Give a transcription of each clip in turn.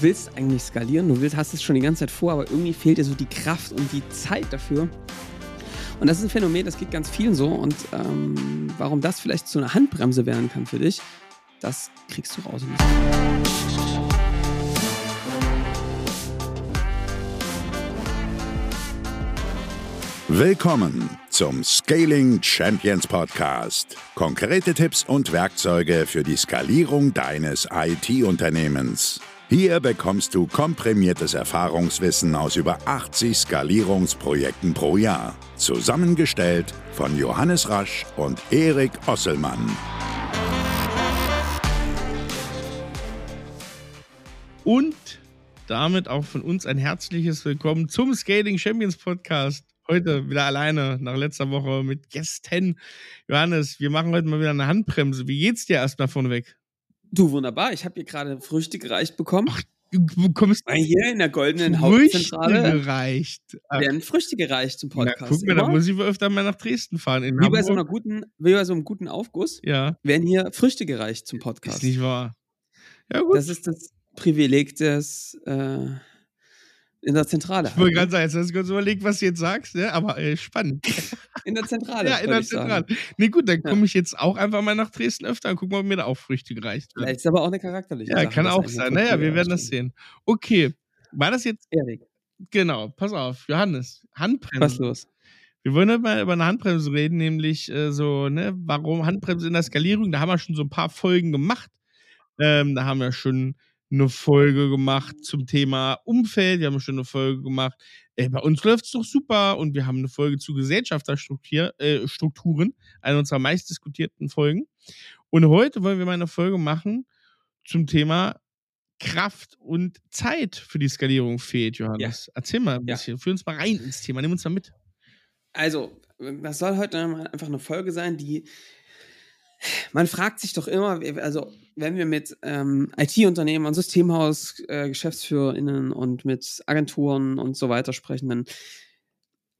willst eigentlich skalieren, du willst, hast es schon die ganze Zeit vor, aber irgendwie fehlt dir so die Kraft und die Zeit dafür. Und das ist ein Phänomen, das geht ganz vielen so. Und ähm, warum das vielleicht zu einer Handbremse werden kann für dich, das kriegst du raus. Willkommen zum Scaling Champions Podcast. Konkrete Tipps und Werkzeuge für die Skalierung deines IT-Unternehmens. Hier bekommst du komprimiertes Erfahrungswissen aus über 80 Skalierungsprojekten pro Jahr. Zusammengestellt von Johannes Rasch und Erik Osselmann. Und damit auch von uns ein herzliches Willkommen zum Scaling Champions Podcast. Heute wieder alleine, nach letzter Woche mit Gästen. Johannes, wir machen heute mal wieder eine Handbremse. Wie geht's dir erstmal vorneweg? Du, wunderbar. Ich habe hier gerade Früchte gereicht bekommen. Ach, du bekommst Weil hier in der goldenen Hauptzentrale gereicht. Werden Früchte gereicht zum na, Podcast. guck mal, da muss ich öfter mal nach Dresden fahren. Wie, bei so einer guten, wie bei so einem guten Aufguss Ja, werden hier Früchte gereicht zum Podcast. ist nicht wahr. Ja, gut. Das ist das Privileg des äh, in der Zentrale. ich wollte halt, gerade sagen, jetzt hast du kurz überlegt, was du jetzt sagst, ne? aber äh, spannend. In der Zentrale. ja, in der sagen. Zentrale. Nee, gut, dann komme ich jetzt auch einfach mal nach Dresden öfter und guck mal, ob mir da auch Früchte gereicht werden. Vielleicht ist aber auch eine charakterliche Ja, Sache, kann auch sein. Naja, wir werden das sehen. Okay, war das jetzt, Erik, genau, pass auf, Johannes, was Handbremse. los? Wir wollen heute mal über eine Handbremse reden, nämlich äh, so, ne, warum Handbremse in der Skalierung, da haben wir schon so ein paar Folgen gemacht. Ähm, da haben wir schon eine Folge gemacht zum Thema Umfeld, wir haben schon eine Folge gemacht, ey, bei uns läuft es doch super und wir haben eine Folge zu Gesellschafterstrukturen, äh, Strukturen, eine unserer meistdiskutierten Folgen. Und heute wollen wir mal eine Folge machen zum Thema Kraft und Zeit für die Skalierung fehlt, Johannes. Erzähl mal ein Ja. bisschen, führ uns mal rein ins Thema, nimm uns mal mit. Also, das soll heute einfach eine Folge sein, die man fragt sich doch immer, also wenn wir mit ähm, IT-Unternehmen, Systemhaus, äh, GeschäftsführerInnen und mit Agenturen und so weiter sprechen, dann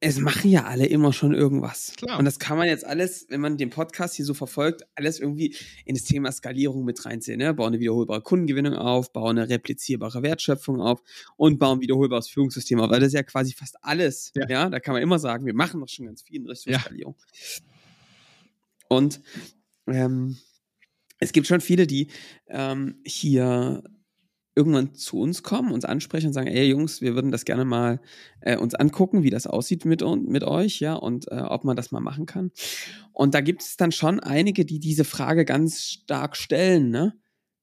es machen ja alle immer schon irgendwas. Klar. Und das kann man jetzt alles, wenn man den Podcast hier so verfolgt, alles irgendwie in das Thema Skalierung mit reinziehen. Ne? Bauen eine wiederholbare Kundengewinnung auf, bauen eine replizierbare Wertschöpfung auf und bauen ein wiederholbares Führungssystem auf. Weil das ist ja quasi fast alles. Ja. Ja, da kann man immer sagen, wir machen doch schon ganz viel in Richtung Ja. Skalierung. Und ähm, es gibt schon viele, die ähm, hier irgendwann zu uns kommen, uns ansprechen und sagen, ey Jungs, wir würden das gerne mal äh, uns angucken, wie das aussieht mit, mit euch, ja, und äh, ob man das mal machen kann. Und da gibt es dann schon einige, die diese Frage ganz stark stellen, ne?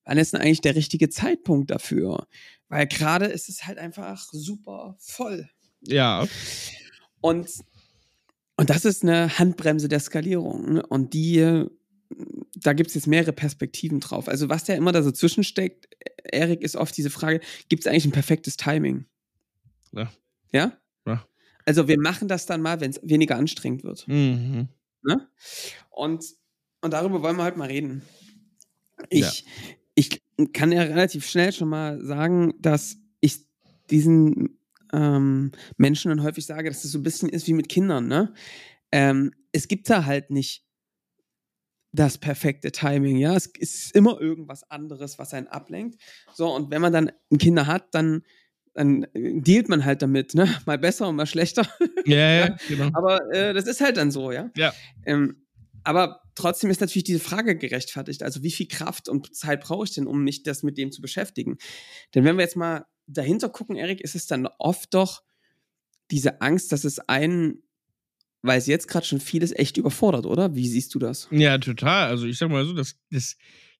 Wann ist denn eigentlich der richtige Zeitpunkt dafür? Weil gerade ist es halt einfach super voll. Ja, Und, und das ist eine Handbremse der Skalierung. ne? Und die, äh, da gibt es jetzt mehrere Perspektiven drauf. Also was da immer da so zwischensteckt, Erik, ist oft diese Frage, gibt es eigentlich ein perfektes Timing? Ja. Ja? Ja. Also wir machen das dann mal, wenn es weniger anstrengend wird. Mhm. Ne? Und, und darüber wollen wir heute mal reden. Ich, ich kann ja relativ schnell schon mal sagen, dass ich diesen ähm, Menschen dann häufig sage, dass es so ein bisschen ist wie mit Kindern. Ne? Ähm, es gibt da halt nicht das perfekte Timing, ja. Es ist immer irgendwas anderes, was einen ablenkt. So, und wenn man dann Kinder hat, dann, dann äh, dealt man halt damit, ne? Mal besser und mal schlechter. Ja, ja, genau. Aber äh, das ist halt dann so, ja. Ja. Ähm, aber trotzdem ist natürlich diese Frage gerechtfertigt. Also wie viel Kraft und Zeit brauche ich denn, um mich das mit dem zu beschäftigen? Denn wenn wir jetzt mal dahinter gucken, Erik, ist es dann oft doch diese Angst, dass es einen, weil es jetzt gerade schon vieles echt überfordert, oder? Wie siehst du das? Ja, total. Also ich sag mal so, das, das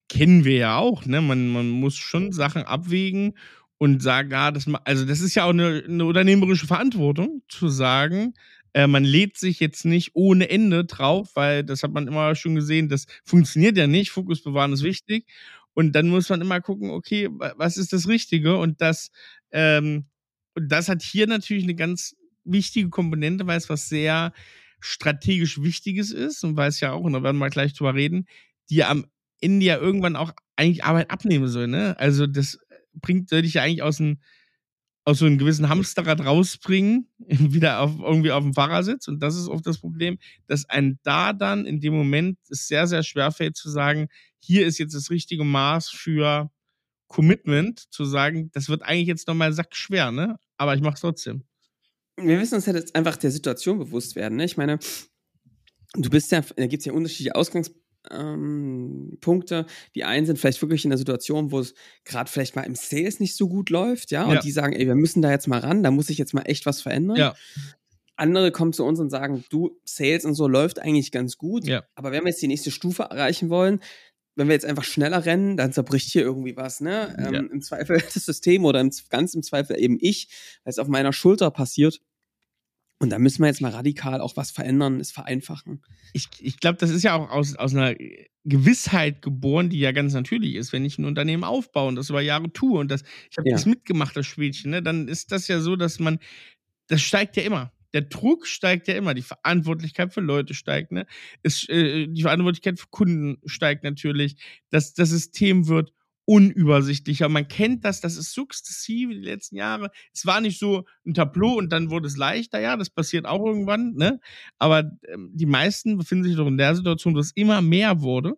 kennen wir ja auch, ne? Man, man muss schon Sachen abwägen und sagen, ah, das, also das ist ja auch eine, eine unternehmerische Verantwortung, zu sagen, äh, man lädt sich jetzt nicht ohne Ende drauf, weil das hat man immer schon gesehen, das funktioniert ja nicht. Fokus bewahren ist wichtig. Und dann muss man immer gucken, okay, wa- was ist das Richtige? Und das, ähm, und das hat hier natürlich eine ganz wichtige Komponente, weil es was sehr strategisch Wichtiges ist und weil es ja auch, und da werden wir gleich drüber reden, die am Ende ja irgendwann auch eigentlich Arbeit abnehmen soll, ne? Also das bringt, soll dich ja eigentlich aus einem aus so einem gewissen Hamsterrad rausbringen, wieder auf, irgendwie auf dem Fahrersitz. Und das ist oft das Problem, dass ein da dann in dem Moment es sehr, sehr schwer fällt zu sagen, hier ist jetzt das richtige Maß für Commitment zu sagen, das wird eigentlich jetzt nochmal sackschwer, ne? Aber ich mach's trotzdem. Wir müssen uns halt jetzt einfach der Situation bewusst werden, ne? Ich meine, du bist ja, da gibt es ja unterschiedliche Ausgangspunkte. Ähm, die einen sind vielleicht wirklich in der Situation, wo es gerade vielleicht mal im Sales nicht so gut läuft, ja, und Ja. die sagen, ey, wir müssen da jetzt mal ran, da muss sich jetzt mal echt was verändern. Ja. Andere kommen zu uns und sagen, du, Sales und so läuft eigentlich ganz gut, Ja. aber wenn wir jetzt die nächste Stufe erreichen wollen, wenn wir jetzt einfach schneller rennen, dann zerbricht hier irgendwie was, ne? Ähm, Ja. Im Zweifel das System oder im, ganz im Zweifel eben ich, weil es auf meiner Schulter passiert. Und da müssen wir jetzt mal radikal auch was verändern, es vereinfachen. ich, ich glaube, das ist ja auch aus, aus einer Gewissheit geboren, die ja ganz natürlich ist. Wenn ich ein Unternehmen aufbaue und das über Jahre tue und das, ich habe Ja. das mitgemacht, das Spielchen, ne, dann ist das ja so, dass man, das steigt ja immer. Der Druck steigt ja immer, die Verantwortlichkeit für Leute steigt, ne? Es, äh, die Verantwortlichkeit für Kunden steigt natürlich. Das, das System wird unübersichtlicher. Man kennt das, das ist sukzessive die letzten Jahre. Es war nicht so ein Tableau und dann wurde es leichter, ja, das passiert auch irgendwann, ne? Aber ähm, die meisten befinden sich doch in der Situation, dass es immer mehr wurde.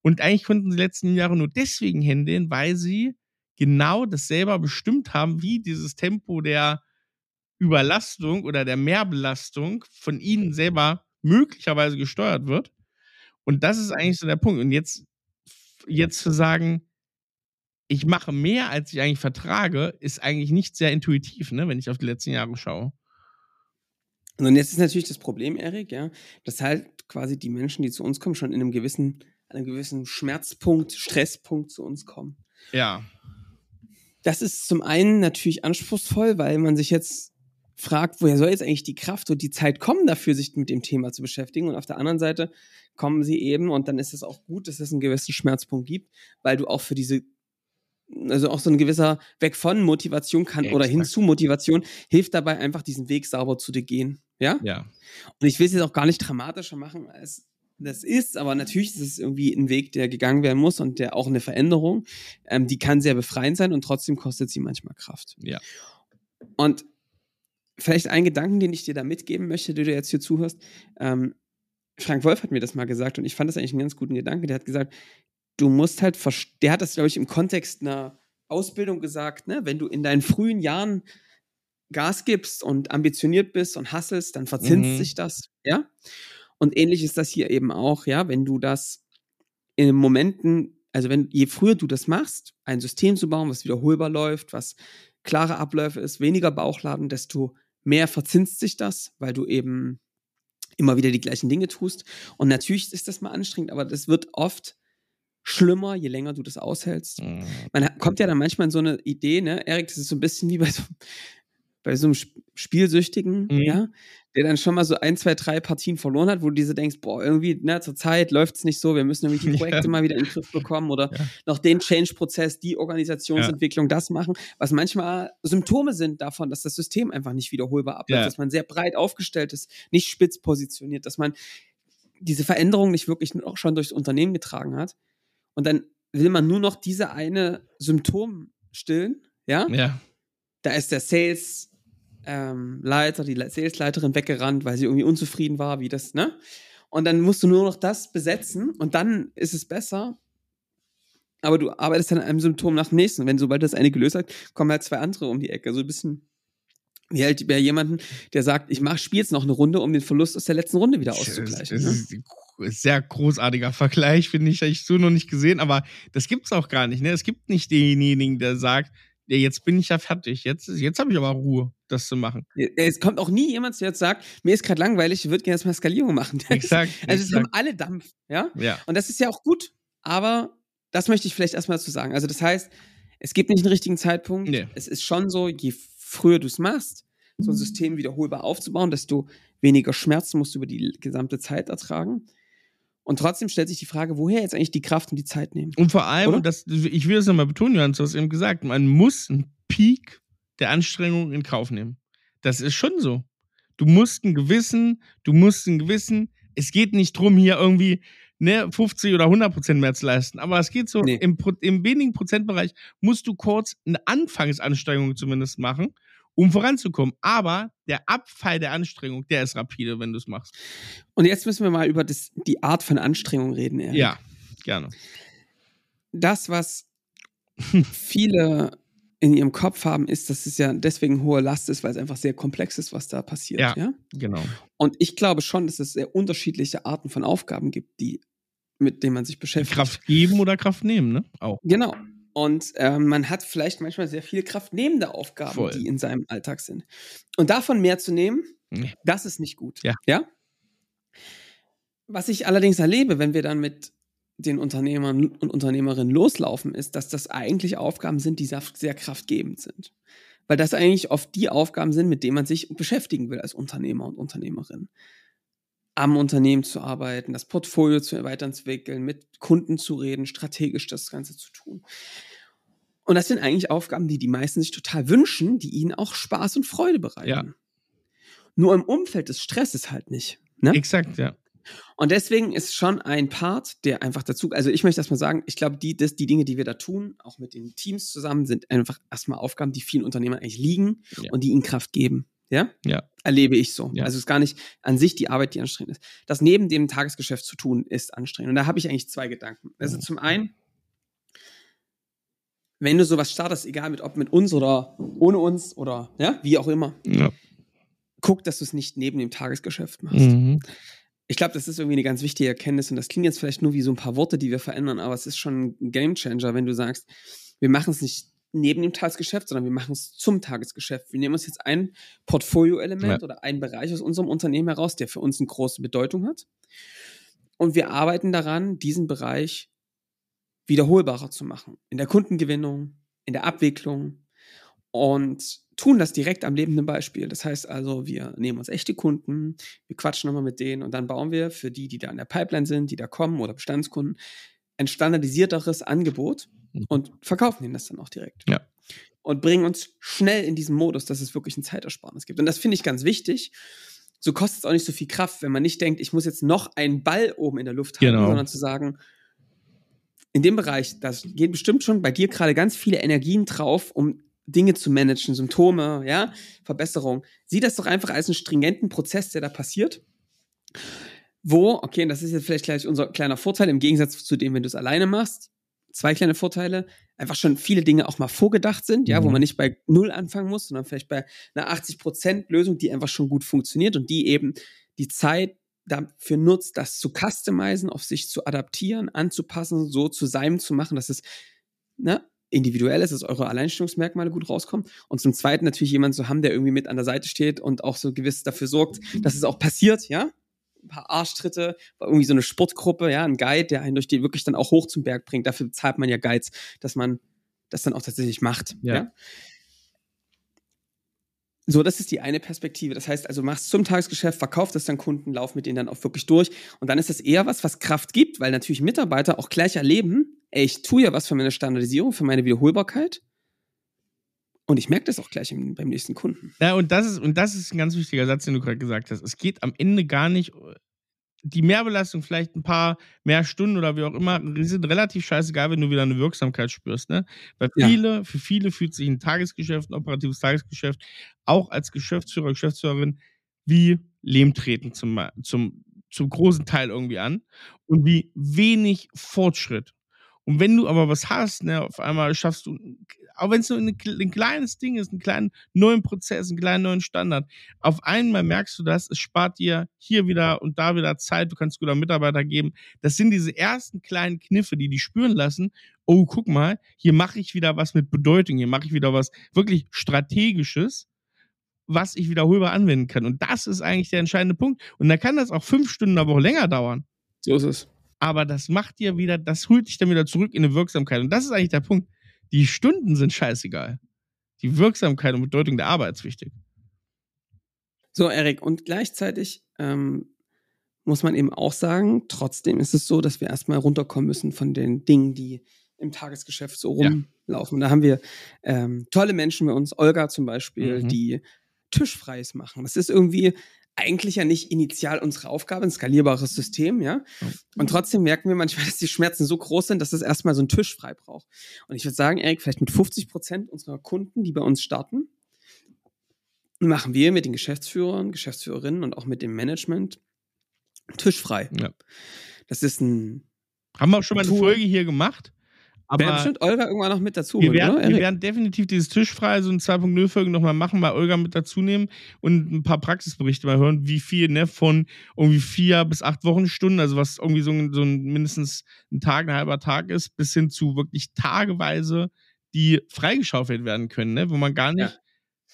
Und eigentlich konnten sie die letzten Jahre nur deswegen händeln, weil sie genau das selber bestimmt haben, wie dieses Tempo der Überlastung oder der Mehrbelastung von ihnen selber möglicherweise gesteuert wird. Und das ist eigentlich so der Punkt. Und jetzt, jetzt zu sagen, ich mache mehr, als ich eigentlich vertrage, ist eigentlich nicht sehr intuitiv, ne, wenn ich auf die letzten Jahre schaue. Und jetzt ist natürlich das Problem, Erik, ja, dass halt quasi die Menschen, die zu uns kommen, schon in einem gewissen, einem gewissen Schmerzpunkt, Stresspunkt zu uns kommen. Ja. Das ist zum einen natürlich anspruchsvoll, weil man sich jetzt fragt, woher soll jetzt eigentlich die Kraft und die Zeit kommen dafür, sich mit dem Thema zu beschäftigen. Und auf der anderen Seite kommen sie eben, und dann ist es auch gut, dass es einen gewissen Schmerzpunkt gibt, weil du auch für diese, also auch so ein gewisser Weg von Motivation kann oder hin zu Motivation hilft dabei, einfach diesen Weg sauber zu dir gehen. Ja? Ja. Und ich will es jetzt auch gar nicht dramatischer machen, als das ist, aber natürlich ist es irgendwie ein Weg, der gegangen werden muss und der auch eine Veränderung, ähm, die kann sehr befreiend sein und trotzdem kostet sie manchmal Kraft. Ja. Und vielleicht ein Gedanken, den ich dir da mitgeben möchte, der du jetzt hier zuhörst. Ähm, Frank Wolf hat mir das mal gesagt und ich fand das eigentlich einen ganz guten Gedanken. Der hat gesagt, du musst halt, der hat das, glaube ich, im Kontext einer Ausbildung gesagt, ne? wenn du in deinen frühen Jahren Gas gibst und ambitioniert bist und hasselst, dann verzinst Mhm. sich das, ja. Und ähnlich ist das hier eben auch, ja, wenn du das in Momenten, also wenn, je früher du das machst, ein System zu bauen, was wiederholbar läuft, was klare Abläufe ist, weniger Bauchladen, desto mehr verzinst sich das, weil du eben immer wieder die gleichen Dinge tust. Und natürlich ist das mal anstrengend, aber das wird oft schlimmer, je länger du das aushältst Mhm. man kommt ja dann manchmal in so eine Idee, ne, Erik, das ist so ein bisschen wie bei so, bei so einem Sp- Spielsüchtigen, Mhm. ja, der dann schon mal so ein, zwei, drei Partien verloren hat, wo du diese denkst, boah, irgendwie, ne, zur Zeit läuft es nicht so, wir müssen irgendwie die Ja. Projekte mal wieder in den Griff bekommen oder Ja. noch den Change-Prozess, die Organisationsentwicklung, das machen, was manchmal Symptome sind davon, dass das System einfach nicht wiederholbar abläuft, Ja. dass man sehr breit aufgestellt ist, nicht spitz positioniert, dass man diese Veränderung nicht wirklich auch schon durchs Unternehmen getragen hat. Und dann will man nur noch diese eine Symptom stillen, ja? Ja. Da ist der Sales ähm, Leiter, die Le- Salesleiterin weggerannt, weil sie irgendwie unzufrieden war, wie das, ne? Und dann musst du nur noch das besetzen und dann ist es besser. Aber du arbeitest dann an einem Symptom nach dem nächsten. Und wenn sobald das eine gelöst hat, kommen halt zwei andere um die Ecke. So ein bisschen wie halt bei jemandem, der sagt, ich mach, spiel jetzt noch eine Runde, um den Verlust aus der letzten Runde wieder Das auszugleichen. ist Ne? sehr großartiger Vergleich, finde ich, habe ich so noch nicht gesehen, aber das gibt's auch gar nicht. Ne? Es gibt nicht denjenigen, der sagt, ja, jetzt bin ich ja fertig, jetzt, jetzt habe ich aber Ruhe, das zu machen. Es kommt auch nie jemand, der jetzt sagt, mir ist gerade langweilig, ich würde gerne jetzt mal Skalierung machen. Exakt. Also es exakt. haben alle Dampf, ja? ja. Und das ist ja auch gut, aber das möchte ich vielleicht erstmal dazu sagen. Also das heißt, es gibt nicht einen richtigen Zeitpunkt. Nee. Es ist schon so, je früher du es machst, so ein System wiederholbar aufzubauen, desto weniger Schmerzen musst du über die gesamte Zeit ertragen. Und trotzdem stellt sich die Frage, woher jetzt eigentlich die Kraft und die Zeit nehmen? Und vor allem, Oder? und das, ich will es nochmal betonen, Johannes, du hast eben gesagt, man muss einen Peak der Anstrengung in Kauf nehmen. Das ist schon so. Du musst einen gewissen, du musst einen gewissen, es geht nicht drum, hier irgendwie ne, 50 oder 100 Prozent mehr zu leisten, aber es geht so, Nee. im, im wenigen Prozentbereich musst du kurz eine Anfangsanstrengung zumindest machen, um voranzukommen. Aber der Abfall der Anstrengung, der ist rapide, wenn du es machst. Und jetzt müssen wir mal über das, die Art von Anstrengung reden. Erik. Ja, gerne. Das, was viele in ihrem Kopf haben, ist, dass es ja deswegen hohe Last ist, weil es einfach sehr komplex ist, was da passiert. Ja, ja? genau. Und ich glaube schon, dass es sehr unterschiedliche Arten von Aufgaben gibt, die, mit denen man sich beschäftigt. Kraft geben oder Kraft nehmen, ne? Auch. Genau. Und äh, man hat vielleicht manchmal sehr viele kraftnehmende Aufgaben, Voll. die in seinem Alltag sind. Und davon mehr zu nehmen, nee. das ist nicht gut. Ja. ja. Was ich allerdings erlebe, wenn wir dann mit den Unternehmern und Unternehmerinnen loslaufen, ist, dass das eigentlich Aufgaben sind, die sehr kraftgebend sind. Weil das eigentlich oft die Aufgaben sind, mit denen man sich beschäftigen will als Unternehmer und Unternehmerin. Am Unternehmen zu arbeiten, das Portfolio zu weiterentwickeln, mit Kunden zu reden, strategisch das Ganze zu tun. Und das sind eigentlich Aufgaben, die die meisten sich total wünschen, die ihnen auch Spaß und Freude bereiten. Ja. Nur im Umfeld des Stresses halt nicht. Ne? Exakt, ja. Und deswegen ist schon ein Part, der einfach dazu, also ich möchte erstmal sagen, ich glaube, die, das, die Dinge, die wir da tun, auch mit den Teams zusammen, sind einfach erstmal Aufgaben, die vielen Unternehmern eigentlich liegen ja. und die ihnen Kraft geben. Ja? Ja. Erlebe ich so. Ja. Also es ist gar nicht an sich die Arbeit, die anstrengend ist. Das neben dem Tagesgeschäft zu tun, ist anstrengend. Und da habe ich eigentlich zwei Gedanken. Also zum einen, wenn du sowas startest, egal mit ob mit uns oder ohne uns oder ja, wie auch immer, ja. guck, dass du es nicht neben dem Tagesgeschäft machst. Mhm ich glaube, das ist irgendwie eine ganz wichtige Erkenntnis und das klingt jetzt vielleicht nur wie so ein paar Worte, die wir verändern, aber es ist schon ein Gamechanger, wenn du sagst, wir machen es nicht neben dem Tagesgeschäft, sondern wir machen es zum Tagesgeschäft. Wir nehmen uns jetzt ein Portfolio-Element ja. oder einen Bereich aus unserem Unternehmen heraus, der für uns eine große Bedeutung hat. Und wir arbeiten daran, diesen Bereich wiederholbarer zu machen. In der Kundengewinnung, in der Abwicklung und tun das direkt am lebenden Beispiel. Das heißt also, wir nehmen uns echte Kunden, wir quatschen nochmal mit denen und dann bauen wir für die, die da in der Pipeline sind, die da kommen oder Bestandskunden, ein standardisierteres Angebot mhm. und verkaufen ihnen das dann auch direkt. Ja. Und bringen uns schnell in diesen Modus, dass es wirklich ein Zeitersparnis gibt. Und das finde ich ganz wichtig. So kostet es auch nicht so viel Kraft, wenn man nicht denkt, ich muss jetzt noch einen Ball oben in der Luft halten, genau. sondern zu sagen, in dem Bereich, da geht bestimmt schon bei dir gerade ganz viele Energien drauf, um Dinge zu managen, Symptome, ja, Verbesserung. Sieh das doch einfach als einen stringenten Prozess, der da passiert. Wo, okay, und das ist jetzt vielleicht gleich unser kleiner Vorteil im Gegensatz zu dem, wenn du es alleine machst. Zwei kleine Vorteile. Einfach schon viele Dinge auch mal vorgedacht sind, ja, mhm. wo man nicht bei Null anfangen muss, sondern vielleicht bei einer 80% Lösung, die einfach schon gut funktioniert und die eben die Zeit dafür nutzt, das zu customizen, auf sich zu adaptieren, anzupassen, so zu seinem zu machen, dass es ne, individuell ist, dass eure Alleinstellungsmerkmale gut rauskommen. Und zum Zweiten natürlich jemanden zu haben, der irgendwie mit an der Seite steht und auch so gewiss dafür sorgt, dass es auch passiert, ja? Ein paar Arschtritte, irgendwie so eine Sportgruppe, ja, ein Guide, der einen durch die wirklich dann auch hoch zum Berg bringt. Dafür zahlt man ja Guides, dass man das dann auch tatsächlich macht. ja? ja? So, das ist die eine Perspektive. Das heißt also, machst zum Tagesgeschäft, verkaufst das dann Kunden, lauf mit denen dann auch wirklich durch. Und dann ist das eher was, was Kraft gibt, weil natürlich Mitarbeiter auch gleich erleben, ey, ich tue ja was für meine Standardisierung, für meine Wiederholbarkeit. Und ich merke das auch gleich im, beim nächsten Kunden. Ja, und das ist, und das ist ein ganz wichtiger Satz, den du gerade gesagt hast. Es geht am Ende gar nicht die Mehrbelastung, vielleicht ein paar mehr Stunden oder wie auch immer, sind relativ scheißegal, wenn du wieder eine Wirksamkeit spürst. Ne? Weil viele, ja. für viele fühlt sich ein Tagesgeschäft, ein operatives Tagesgeschäft, auch als Geschäftsführer, Geschäftsführerin, wie Lehmtreten zum, zum, zum großen Teil irgendwie an und wie wenig Fortschritt. Und wenn du aber was hast, ne, auf einmal schaffst du auch wenn es nur ein, ein, kleines Ding ist, einen kleinen neuen Prozess, einen kleinen neuen Standard, auf einmal merkst du das, es spart dir hier wieder und da wieder Zeit, du kannst guter Mitarbeiter geben. Das sind diese ersten kleinen Kniffe, die die spüren lassen, oh, guck mal, hier mache ich wieder was mit Bedeutung, hier mache ich wieder was wirklich Strategisches, was ich wiederholbar anwenden kann. Und das ist eigentlich der entscheidende Punkt. Und da kann das auch fünf Stunden aber auch länger dauern. So ist es. Aber das macht dir wieder, das holt dich dann wieder zurück in eine Wirksamkeit. Und das ist eigentlich der Punkt. Die Stunden sind scheißegal. Die Wirksamkeit und Bedeutung der Arbeit ist wichtig. So, Erik, und gleichzeitig ähm, muss man eben auch sagen, trotzdem ist es so, dass wir erstmal runterkommen müssen von den Dingen, die im Tagesgeschäft so rumlaufen. Ja. Da haben wir ähm, tolle Menschen bei uns, Olga zum Beispiel, mhm. die Tischfreies machen. Das ist irgendwie eigentlich ja nicht initial unsere Aufgabe, ein skalierbares System, ja. Und trotzdem merken wir manchmal, dass die Schmerzen so groß sind, dass es erstmal so einen Tisch frei braucht. Und ich würde sagen, Erik, vielleicht mit 50 Prozent unserer Kunden, die bei uns starten, machen wir mit den Geschäftsführern, Geschäftsführerinnen und auch mit dem Management Tisch frei. Ja. Das ist ein. Haben wir auch schon mal eine Folge hier gemacht? Aber Wäre bestimmt Olga irgendwann noch mit dazu, wir holen, werden, oder? wir Erik? werden definitiv dieses Tischfrei, so ein 2.0-Folgen nochmal machen, mal Olga mit dazu nehmen und ein paar Praxisberichte mal hören, wie viel, ne, von irgendwie vier bis acht Wochenstunden, also was irgendwie so ein, so ein mindestens ein Tag, ein halber Tag ist, bis hin zu wirklich tageweise, die freigeschaufelt werden können, ne, wo man gar nicht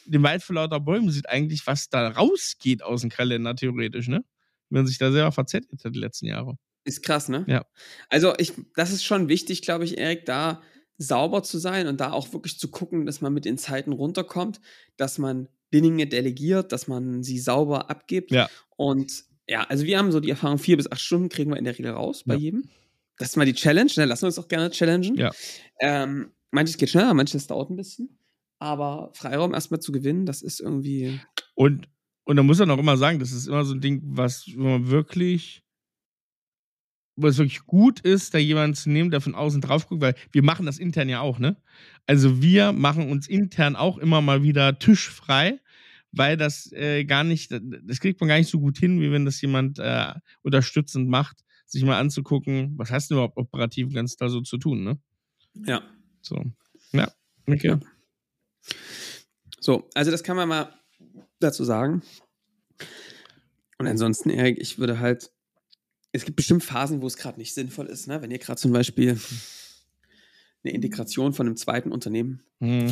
den Wald vor lauter Bäumen sieht, eigentlich, was da rausgeht aus dem Kalender, theoretisch, ne? Wenn man sich da selber verzettelt hat die letzten Jahre. Ist krass, ne? Ja. Also ich, das ist schon wichtig, glaube ich, Erik, da sauber zu sein und da auch wirklich zu gucken, dass man mit den Zeiten runterkommt, dass man Dinge delegiert, dass man sie sauber abgibt. Ja. Und ja, also wir haben so die Erfahrung, vier bis acht Stunden kriegen wir in der Regel raus bei Ja. jedem. Das ist mal die Challenge, ne? lassen wir uns auch gerne challengen. Ja. Ähm, manches geht schneller, manches dauert ein bisschen. Aber Freiraum erstmal zu gewinnen, das ist irgendwie. Und, und da muss man auch immer sagen, das ist immer so ein Ding, was man wirklich, wo es wirklich gut ist, da jemanden zu nehmen, der von außen drauf guckt, weil wir machen das intern ja auch, ne? Also wir machen uns intern auch immer mal wieder tischfrei, weil das äh, gar nicht, das kriegt man gar nicht so gut hin, wie wenn das jemand äh, unterstützend macht, sich mal anzugucken, was hast du überhaupt operativ ganz da so zu tun, ne? Ja. So. Ja. Okay. Ja. So, also das kann man mal dazu sagen. Und ansonsten, Erik, ich würde halt, es gibt bestimmt Phasen, wo es gerade nicht sinnvoll ist, ne? Wenn ihr gerade zum Beispiel eine Integration von einem zweiten Unternehmen Mhm.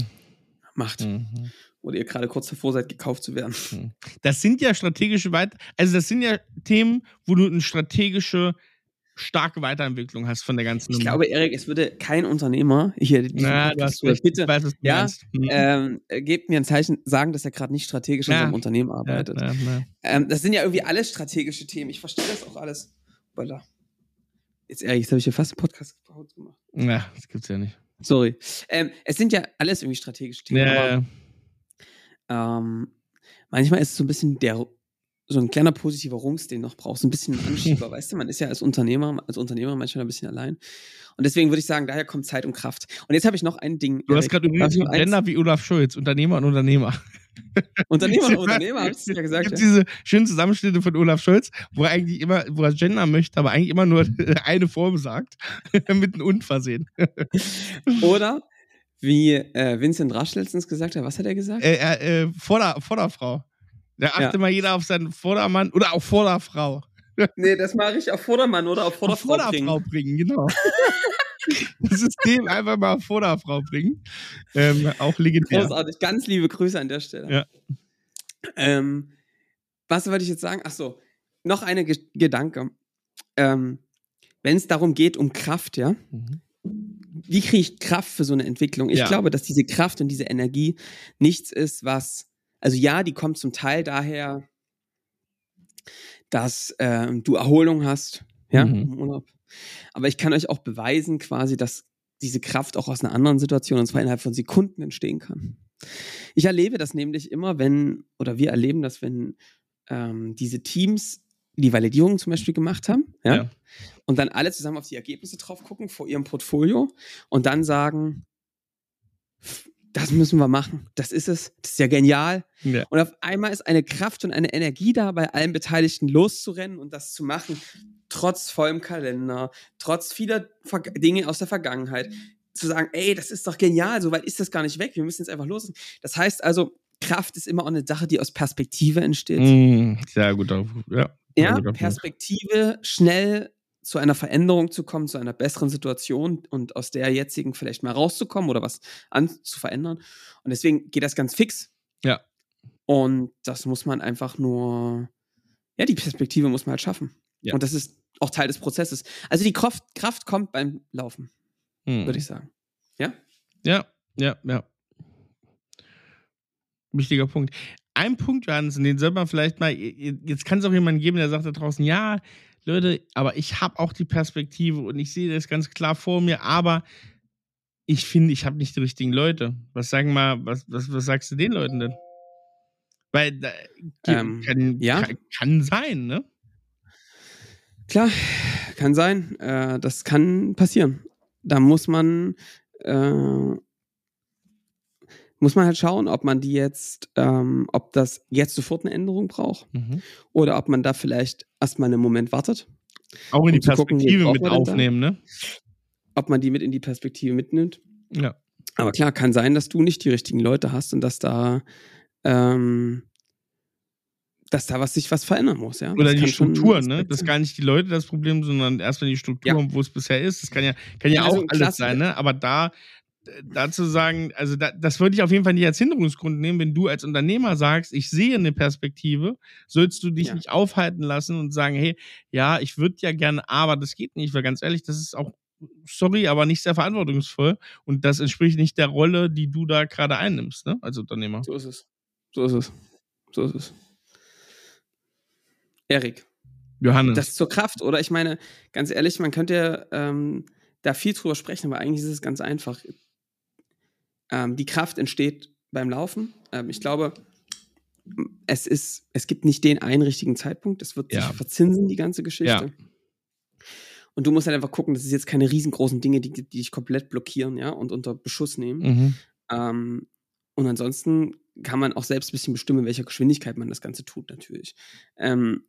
macht Mhm. oder ihr gerade kurz davor seid, gekauft zu werden. Das sind ja strategische Weit also das sind ja Themen, wo du eine strategische starke Weiterentwicklung hast von der ganzen Ich glaube, Erik, es würde kein Unternehmer hier Na, du hast recht. bitte Ich weiß, was du ja. Mhm. ähm, äh, gebt mir ein Zeichen, sagen, dass er gerade nicht strategisch an Ja. seinem Unternehmen arbeitet. ja, ja. Ähm, das sind ja irgendwie alles strategische Themen. Ich verstehe das auch alles. Voilà. Jetzt ehrlich, jetzt habe ich hier fast einen Podcast gemacht. ja, das gibt's ja nicht. Sorry. Ähm, es sind ja alles irgendwie strategische Themen. Ja, aber, ja. ähm, manchmal ist es so ein bisschen der, so ein kleiner positiver Rungs, den noch brauchst. So ein bisschen ein Anschieber, weißt du? Man ist ja als Unternehmer, als Unternehmer manchmal ein bisschen allein. Und deswegen würde ich sagen, daher kommt Zeit und Kraft. Und jetzt habe ich noch ein Ding. Du hast gerade übrigens einen? Gender wie Olaf Scholz, Unternehmer und Unternehmer. Unternehmer und Unternehmer, habe ich ja gesagt. Gibt Ja. diese schönen Zusammenschnitte von Olaf Scholz, wo er eigentlich immer, wo er Gender möchte, aber eigentlich immer nur eine Form sagt, mit einem Und versehen. Oder wie äh, Vincent Rasch letztens gesagt hat, was hat er gesagt? Äh, äh, Vorder, Vorderfrau. Da achtet Ja. mal jeder auf seinen Vordermann oder auch Vorderfrau. nee, das mache ich auf Vordermann oder auf Auf Vorderfrau bringen. Vorderfrau bringen, genau. das System einfach mal auf Vorderfrau bringen. Ähm, auch legendär. Großartig. Ganz liebe Grüße an der Stelle. Ja. Ähm, was wollte ich jetzt sagen? Ach so, noch eine Ge Gedanke. Ähm, Wenn es darum geht, um Kraft, ja, Mhm. wie kriege ich Kraft für so eine Entwicklung? Ich Ja. glaube, dass diese Kraft und diese Energie nichts ist, was, also ja, die kommt zum Teil daher, dass ähm, du Erholung hast, ja, Mhm. im Urlaub. Aber ich kann euch auch beweisen, quasi, dass diese Kraft auch aus einer anderen Situation, und zwar innerhalb von Sekunden entstehen kann. Ich erlebe das nämlich immer, wenn, oder wir erleben das, wenn ähm, diese Teams die Validierung zum Beispiel gemacht haben, ja, Ja. und dann alle zusammen auf die Ergebnisse drauf gucken vor ihrem Portfolio und dann sagen, "F- das müssen wir machen, das ist es, das ist ja genial. Ja. Und auf einmal ist eine Kraft und eine Energie da, bei allen Beteiligten loszurennen und das zu machen, trotz vollem Kalender, trotz vieler Ver Dinge aus der Vergangenheit, zu sagen, ey, das ist doch genial, so weit ist das gar nicht weg, wir müssen jetzt einfach los. Das heißt also, Kraft ist immer auch eine Sache, die aus Perspektive entsteht. Mhm. Sehr gut. Ja. sehr Ja, guter. Perspektive, schnell zu einer Veränderung zu kommen, zu einer besseren Situation und aus der jetzigen vielleicht mal rauszukommen oder was an zu verändern. Und deswegen geht das ganz fix. Ja. Und das muss man einfach nur, ja, die Perspektive muss man halt schaffen. Ja. Und das ist auch Teil des Prozesses. Also die Kraft, Kraft kommt beim Laufen, Mhm. würde ich sagen. Ja? Ja, ja, ja. Wichtiger Punkt. Ein Punkt, Johannes, den sollte man vielleicht mal, jetzt kann es auch jemanden geben, der sagt da draußen, ja, Leute, aber ich habe auch die Perspektive und ich sehe das ganz klar vor mir, aber ich finde, ich habe nicht die richtigen Leute. Was sagen mal, was, was, was sagst du den Leuten denn? Weil Ähm, kann, ja. kann, kann sein, ne? Klar, kann sein. Äh, das kann passieren. Da muss man, äh, muss man halt schauen, ob man die jetzt, ähm, ob das jetzt sofort eine Änderung braucht Mhm. oder ob man da vielleicht erstmal einen Moment wartet. Auch in die Um gucken, wie Perspektive braucht mit aufnehmen, ne? ob man die mit in die Perspektive mitnimmt. Ja. Aber klar, kann sein, dass du nicht die richtigen Leute hast und dass da, ähm, dass da was sich was verändern muss, ja. Oder Das die kann schon ein Struktur, ne? Das ist gar nicht die Leute das Problem, sondern erstmal die Struktur, Ja. wo es bisher ist. Das kann ja, kann ja Also auch alles sein, ne? Aber da, dazu sagen, also da, das würde ich auf jeden Fall nicht als Hinderungsgrund nehmen, wenn du als Unternehmer sagst, ich sehe eine Perspektive, sollst du dich Ja. nicht aufhalten lassen und sagen, hey, ja, ich würde ja gerne, aber das geht nicht, weil ganz ehrlich, das ist auch, sorry, aber nicht sehr verantwortungsvoll und das entspricht nicht der Rolle, die du da gerade einnimmst, ne? Als Unternehmer. So ist es. So ist es. So ist es. Erik, Johannes. das zur Kraft, oder? Ich meine, ganz ehrlich, man könnte ja ähm, da viel drüber sprechen, aber eigentlich ist es ganz einfach. Ähm, die Kraft entsteht beim Laufen. Ähm, ich glaube, es ist, es gibt nicht den einen richtigen Zeitpunkt. Es wird Ja. sich verzinsen, die ganze Geschichte. Und du musst halt einfach gucken, dass es jetzt keine riesengroßen Dinge, die, die dich komplett blockieren, ja, und unter Beschuss nehmen. mhm. Ähm, und ansonsten kann man auch selbst ein bisschen bestimmen, in welcher Geschwindigkeit man das Ganze tut, natürlich. Ähm,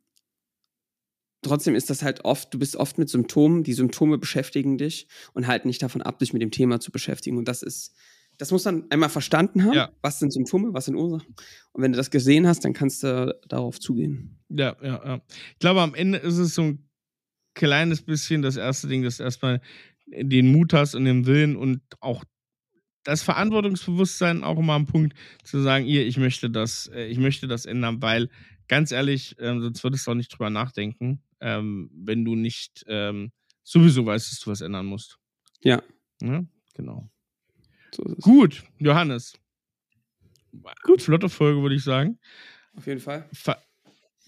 trotzdem ist das halt oft, du bist oft mit Symptomen, die Symptome beschäftigen dich und halten nicht davon ab, dich mit dem Thema zu beschäftigen. Und das ist, das muss man einmal verstanden haben, Ja. was sind Symptome, was sind Ursachen. Und wenn du das gesehen hast, dann kannst du darauf zugehen. Ja, ja, ja. Ich glaube, am Ende ist es so ein kleines bisschen das erste Ding, dass du erstmal den Mut hast und den Willen und auch das Verantwortungsbewusstsein auch immer am Punkt zu sagen, ihr, ich möchte das, äh, ich möchte das ändern, weil ganz ehrlich, ähm, sonst würdest du auch nicht drüber nachdenken, ähm, wenn du nicht ähm, sowieso weißt, dass du was ändern musst. Ja. Ja, genau. So ist es. Gut, Johannes. Gut, flotte Folge, würde ich sagen. Auf jeden Fall. Ver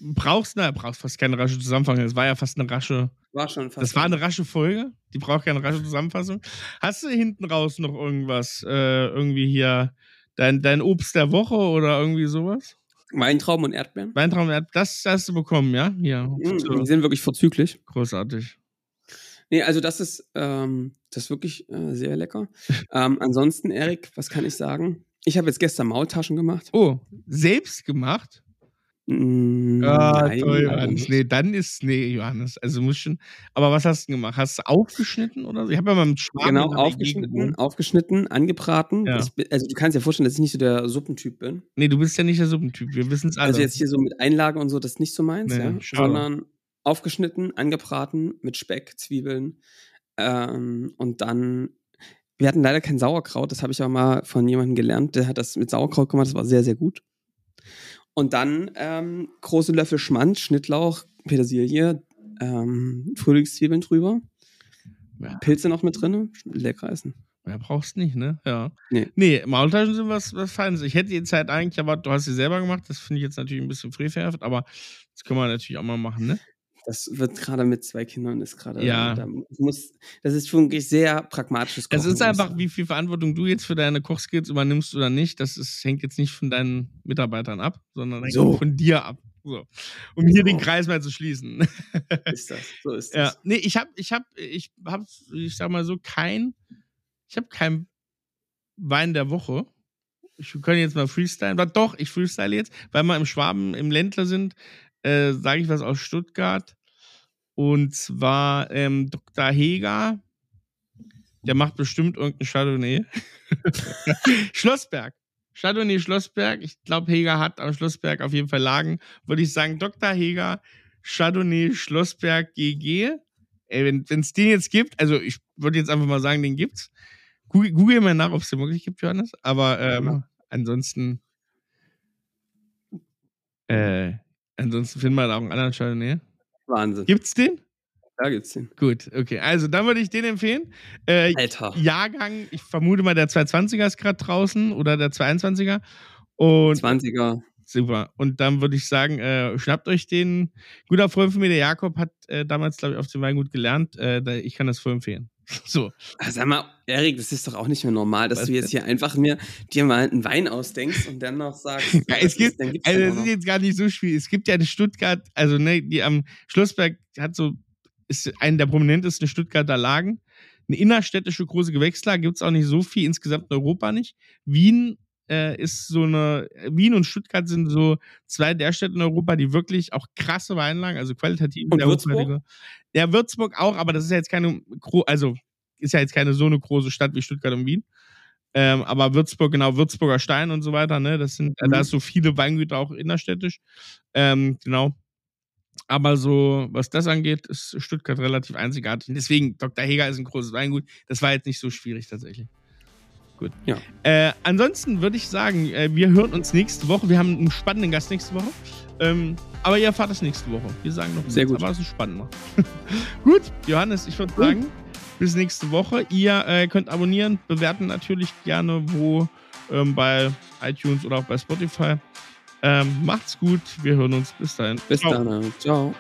brauchst, na, brauchst fast keine rasche Zusammenfassung. Das war ja fast eine rasche. War schon fast. Das war eine rasche Folge. Die braucht keine rasche Zusammenfassung. Hast du hinten raus noch irgendwas? Äh, irgendwie hier dein, dein Obst der Woche oder irgendwie sowas? Weintrauben und Erdbeeren. Weintraum, das hast du bekommen, ja? Ja. Mm, Die sind wirklich vorzüglich. Großartig. Nee, also das ist, ähm, das ist wirklich äh, sehr lecker. ähm, ansonsten, Erik, was kann ich sagen? Ich habe jetzt gestern Maultaschen gemacht. Oh, selbst gemacht? Mm, Ah, nein, toll, Johannes. Nee, dann ist, nee, Johannes. Also muss schon. Aber was hast du gemacht? Hast du aufgeschnitten oder so? Ich habe ja mal mit Schwaben Genau, aufgeschnitten, gewohnt. angebraten. Ja. Bin, also du kannst dir vorstellen, dass ich nicht so der Suppentyp bin. Nee, du bist ja nicht der Suppentyp. Wir wissen es alle. Also jetzt hier so mit Einlage und so, das ist nicht so meins, Nee, ja. schade. Sondern aufgeschnitten, angebraten mit Speck, Zwiebeln ähm, und dann. Wir hatten leider kein Sauerkraut, das habe ich aber mal von jemandem gelernt, der hat das mit Sauerkraut gemacht, das war sehr, sehr gut. Und dann ähm, große Löffel Schmand, Schnittlauch, Petersilie, ähm, Frühlingszwiebeln drüber, Ja. Pilze noch mit drin, lecker essen. Ja, brauchst nicht, ne? Ja. Nee. Nee, Maultaschen sind was, was Feines. Ich hätte die Zeit eigentlich, aber du hast sie selber gemacht. Das finde ich jetzt natürlich ein bisschen frevelhaft, aber das können wir natürlich auch mal machen, ne? Das wird gerade mit zwei Kindern ist gerade. Ja. Da muss, das ist wirklich sehr pragmatisches Es Kochen, ist muss ich einfach, wie viel Verantwortung du jetzt für deine Kochskills übernimmst oder nicht. Das ist, hängt jetzt nicht von deinen Mitarbeitern ab, sondern So. von dir ab. So. Um hier So. den Kreis mal zu schließen. ist das. So ist Ja, das. nee, ich hab, ich hab, ich hab, ich sag mal so, kein, ich hab kein Wein der Woche. Ich kann jetzt mal freestylen. Aber Doch, ich freestyle jetzt, weil wir im Schwaben, im Ländler sind, äh, sage ich was aus Stuttgart. Und zwar ähm, Dr. Heger. Der macht bestimmt irgendein Chardonnay. Schlossberg. Chardonnay Schlossberg. Ich glaube, Heger hat am Schlossberg auf jeden Fall Lagen. Würde ich sagen, Dr. Heger, Chardonnay Schlossberg GG. Ey, wenn es den jetzt gibt, also ich würde jetzt einfach mal sagen, den gibt's. Google, Google mal nach, ob es den wirklich gibt, Johannes. Aber ähm, Ja. ansonsten, äh, ansonsten finden wir da auch einen anderen Chardonnay. Wahnsinn. Gibt's den? Da gibt's den. Gut, okay. Also dann würde ich den empfehlen. Äh, Alter. Jahrgang, ich vermute mal, der 220er ist gerade draußen oder der 22er. Und 20er. super. Und dann würde ich sagen, äh, schnappt euch den. Guter Freund von mir, der Jakob, hat äh, damals, glaube ich, auf dem Weingut gelernt. Äh, ich kann das voll empfehlen. So. Ah, Sag mal, Erik, das ist doch auch nicht mehr normal, dass Was du jetzt hier einfach mir dir mal einen Wein ausdenkst und dann noch sagst, Ja, es gibt, ist, dann gibt's also das ist jetzt gar nicht so schwierig. Es gibt ja in Stuttgart, also ne, die am Schlossberg hat so, ist eine der prominentesten Stuttgarter Lagen. Eine innerstädtische große Gewächslage gibt es auch nicht so viel, insgesamt in Europa nicht. Wien äh, ist so eine, Wien und Stuttgart sind so zwei der Städte in Europa, die wirklich auch krasse Weinlagen, also qualitativ Und Würzburg? Ja, Würzburg auch, aber das ist ja jetzt keine, also ist ja jetzt keine so eine große Stadt wie Stuttgart und Wien. Ähm, aber Würzburg, genau, Würzburger Stein und so weiter, ne? Das sind, mhm. da ist so viele Weingüter auch innerstädtisch. Ähm, genau. Aber so, was das angeht, ist Stuttgart relativ einzigartig. Deswegen, Dr. Heger ist ein großes Weingut. Das war jetzt nicht so schwierig tatsächlich. Gut. Ja. Äh, ansonsten würde ich sagen, äh, wir hören uns nächste Woche. Wir haben einen spannenden Gast nächste Woche. Ähm, aber ihr erfahrt das nächste Woche. Wir sagen noch Sehr gut. Aber es ist spannender. gut, Johannes, ich würde sagen, bis nächste Woche. Ihr äh, könnt abonnieren, bewerten natürlich gerne wo ähm, bei iTunes oder auch bei Spotify. Ähm, macht's gut. Wir hören uns. Bis dahin. Bis Ciao. dann. Ciao.